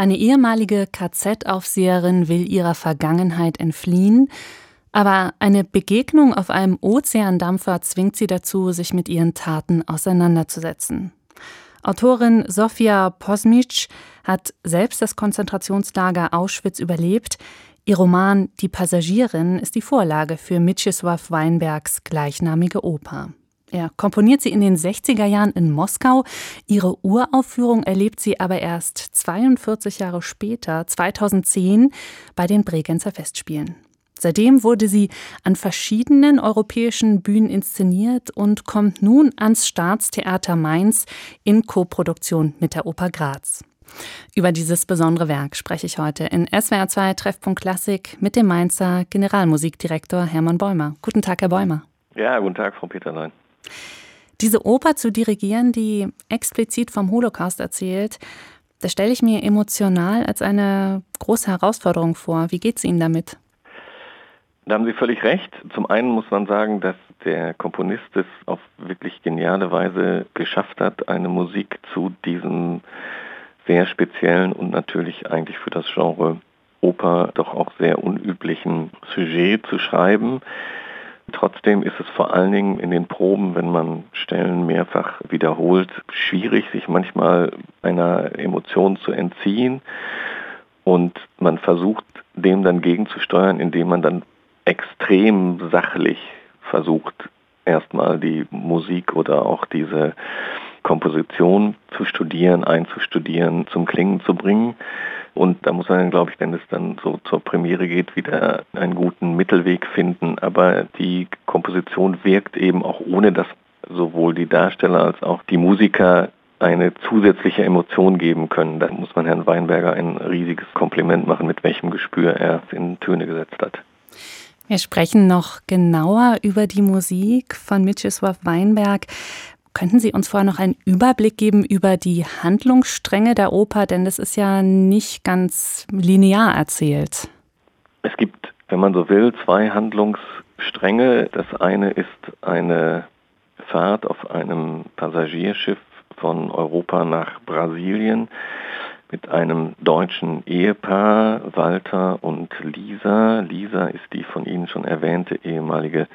Eine ehemalige KZ-Aufseherin will ihrer Vergangenheit entfliehen, aber eine Begegnung auf einem Ozeandampfer zwingt sie dazu, sich mit ihren Taten auseinanderzusetzen. Autorin Sofia Posmic hat selbst das Konzentrationslager Auschwitz überlebt. Ihr Roman Die Passagierin ist die Vorlage für Mieczysław Weinbergs gleichnamige Oper. Er komponiert sie in den 60er Jahren in Moskau. Ihre Uraufführung erlebt sie aber erst 42 Jahre später, 2010, bei den Bregenzer Festspielen. Seitdem wurde sie an verschiedenen europäischen Bühnen inszeniert und kommt nun ans Staatstheater Mainz in Koproduktion mit der Oper Graz. Über dieses besondere Werk spreche ich heute in SWR 2 Treffpunkt Klassik mit dem Mainzer Generalmusikdirektor Hermann Bäumer. Guten Tag, Herr Bäumer. Ja, guten Tag, Frau Peterlein. Diese Oper zu dirigieren, die explizit vom Holocaust erzählt, das stelle ich mir emotional als eine große Herausforderung vor. Wie geht es Ihnen damit? Da haben Sie völlig recht. Zum einen muss man sagen, dass der Komponist es auf wirklich geniale Weise geschafft hat, eine Musik zu diesem sehr speziellen und natürlich eigentlich für das Genre Oper doch auch sehr unüblichen Sujet zu schreiben. Trotzdem ist es vor allen Dingen in den Proben, wenn man Stellen mehrfach wiederholt, schwierig, sich manchmal einer Emotion zu entziehen. Und man versucht, dem dann gegenzusteuern, indem man dann extrem sachlich versucht, erstmal die Musik oder auch diese Komposition zu studieren, einzustudieren, zum Klingen zu bringen. Und da muss man, glaube ich, wenn es dann so zur Premiere geht, wieder einen guten Mittelweg finden. Aber die Komposition wirkt eben auch ohne, dass sowohl die Darsteller als auch die Musiker eine zusätzliche Emotion geben können. Da muss man Herrn Weinberger ein riesiges Kompliment machen, mit welchem Gespür er es in Töne gesetzt hat. Wir sprechen noch genauer über die Musik von Mieczysław Weinberg. Könnten Sie uns vorher noch einen Überblick geben über die Handlungsstränge der Oper, denn das ist ja nicht ganz linear erzählt. Es gibt, wenn man so will, zwei Handlungsstränge. Das eine ist eine Fahrt auf einem Passagierschiff von Europa nach Brasilien mit einem deutschen Ehepaar, Walter und Lisa. Lisa ist die von Ihnen schon erwähnte ehemalige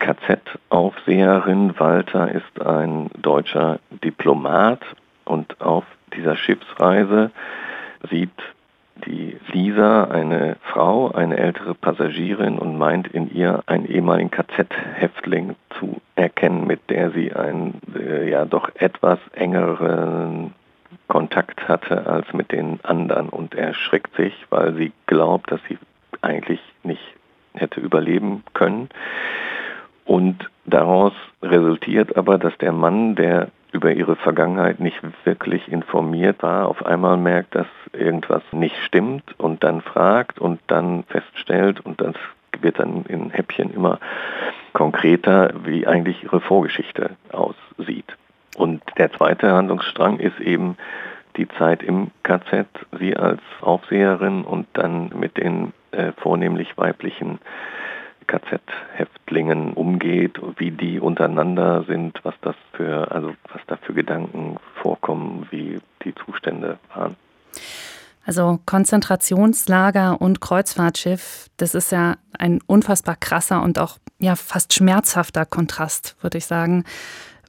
KZ-Aufseherin. Walter ist ein deutscher Diplomat und auf dieser Schiffsreise sieht die Lisa eine Frau, eine ältere Passagierin und meint in ihr einen ehemaligen KZ-Häftling zu erkennen, mit der sie einen äh, ja doch etwas engeren Kontakt hatte als mit den anderen und erschreckt sich, weil sie glaubt, dass sie eigentlich nicht hätte überleben können. Und daraus resultiert aber, dass der Mann, der über ihre Vergangenheit nicht wirklich informiert war, auf einmal merkt, dass irgendwas nicht stimmt und dann fragt und dann feststellt und das wird dann in Häppchen immer konkreter, wie eigentlich ihre Vorgeschichte aussieht. Und der zweite Handlungsstrang ist eben die Zeit im KZ, sie als Aufseherin und dann mit den äh, vornehmlich weiblichen KZ-Häftlingen umgeht, wie die untereinander sind, was das für, also was da für Gedanken vorkommen, wie die Zustände waren. Also Konzentrationslager und Kreuzfahrtschiff, das ist ja ein unfassbar krasser und auch ja fast schmerzhafter Kontrast, würde ich sagen.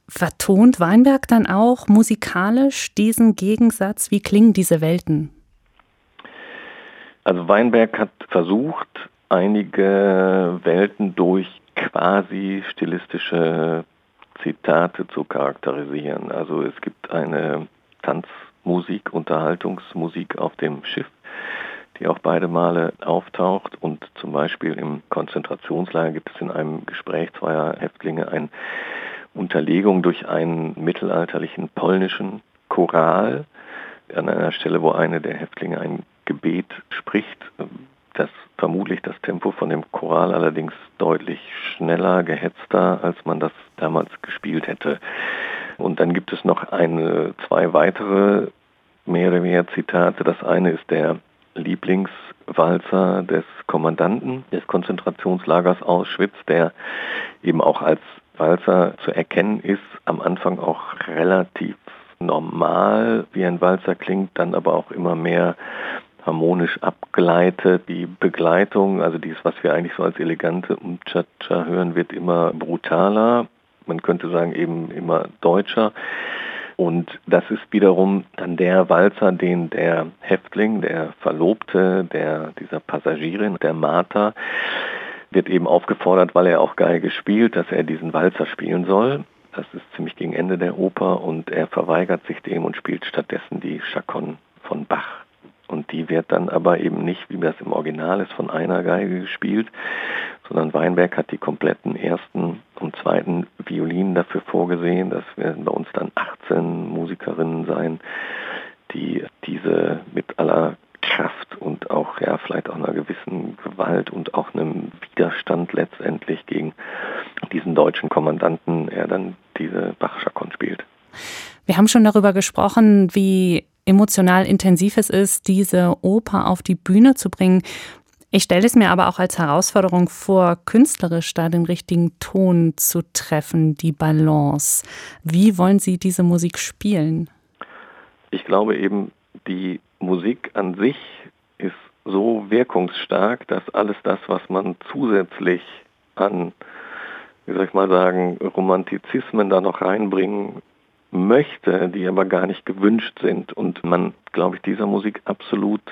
Vertont Weinberg dann auch musikalisch diesen Gegensatz? Wie klingen diese Welten? Also Weinberg hat versucht, einige Welten durch quasi stilistische Zitate zu charakterisieren. Also es gibt eine Tanzmusik, Unterhaltungsmusik auf dem Schiff, die auch beide Male auftaucht und zum Beispiel im Konzentrationslager gibt es in einem Gespräch zweier Häftlinge ein Unterlegung durch einen mittelalterlichen polnischen Choral an einer Stelle, wo eine der Häftlinge ein Gebet spricht, das vermutlich das Tempo von dem Choral allerdings deutlich schneller, gehetzter, als man das damals gespielt hätte. Und dann gibt es noch eine, zwei weitere mehr oder weniger Zitate. Das eine ist der Lieblingswalzer des Kommandanten des Konzentrationslagers Auschwitz, der eben auch als Walzer zu erkennen ist, am Anfang auch relativ normal wie ein Walzer klingt, dann aber auch immer mehr harmonisch abgleitet. Die Begleitung, also dies, was wir eigentlich so als elegante Umcha-Cha hören, wird immer brutaler. Man könnte sagen eben immer deutscher. Und das ist wiederum dann der Walzer, den der Häftling, der Verlobte, der dieser Passagierin, der Martha, wird eben aufgefordert, weil er auch Geige spielt, dass er diesen Walzer spielen soll. Das ist ziemlich gegen Ende der Oper und er verweigert sich dem und spielt stattdessen die Chaconne von Bach. Und die wird dann aber eben nicht, wie das im Original ist, von einer Geige gespielt, sondern Weinberg hat die kompletten ersten und zweiten Violinen dafür vorgesehen. Das werden bei uns dann 18 Musikerinnen sein, die diese mit aller Kraft und auch ja vielleicht auch einer gewissen Gewalt und auch einem Widerstand letztendlich gegen diesen deutschen Kommandanten er dann diese Bach-Chaconne spielt. Wir haben schon darüber gesprochen, wie emotional intensiv es ist, diese Oper auf die Bühne zu bringen. Ich stelle es mir aber auch als Herausforderung vor, künstlerisch da den richtigen Ton zu treffen, die Balance. Wie wollen Sie diese Musik spielen? Ich glaube eben, die Musik an sich ist so wirkungsstark, dass alles das, was man zusätzlich an, wie soll ich mal sagen, Romantizismen da noch reinbringen möchte, die aber gar nicht gewünscht sind und man, glaube ich, dieser Musik absolut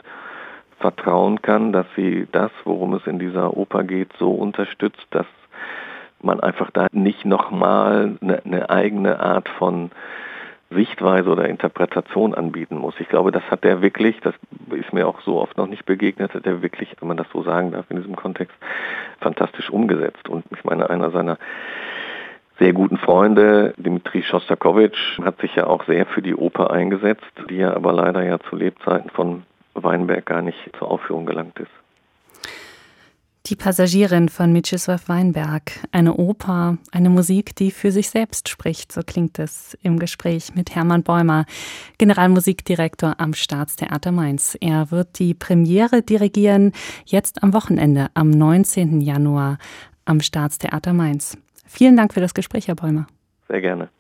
vertrauen kann, dass sie das, worum es in dieser Oper geht, so unterstützt, dass man einfach da nicht nochmal eine, eine eigene Art von Sichtweise oder Interpretation anbieten muss. Ich glaube, das hat er wirklich, das ist mir auch so oft noch nicht begegnet, hat er wirklich, wenn man das so sagen darf in diesem Kontext, fantastisch umgesetzt. Und ich meine, einer seiner sehr guten Freunde. Dimitri Schostakowitsch hat sich ja auch sehr für die Oper eingesetzt, die ja aber leider ja zu Lebzeiten von Weinberg gar nicht zur Aufführung gelangt ist. Die Passagierin von Mieczysław Weinberg, eine Oper, eine Musik, die für sich selbst spricht, so klingt es im Gespräch mit Hermann Bäumer, Generalmusikdirektor am Staatstheater Mainz. Er wird die Premiere dirigieren, jetzt am Wochenende, am 19. Januar am Staatstheater Mainz. Vielen Dank für das Gespräch, Herr Bäumer. Sehr gerne.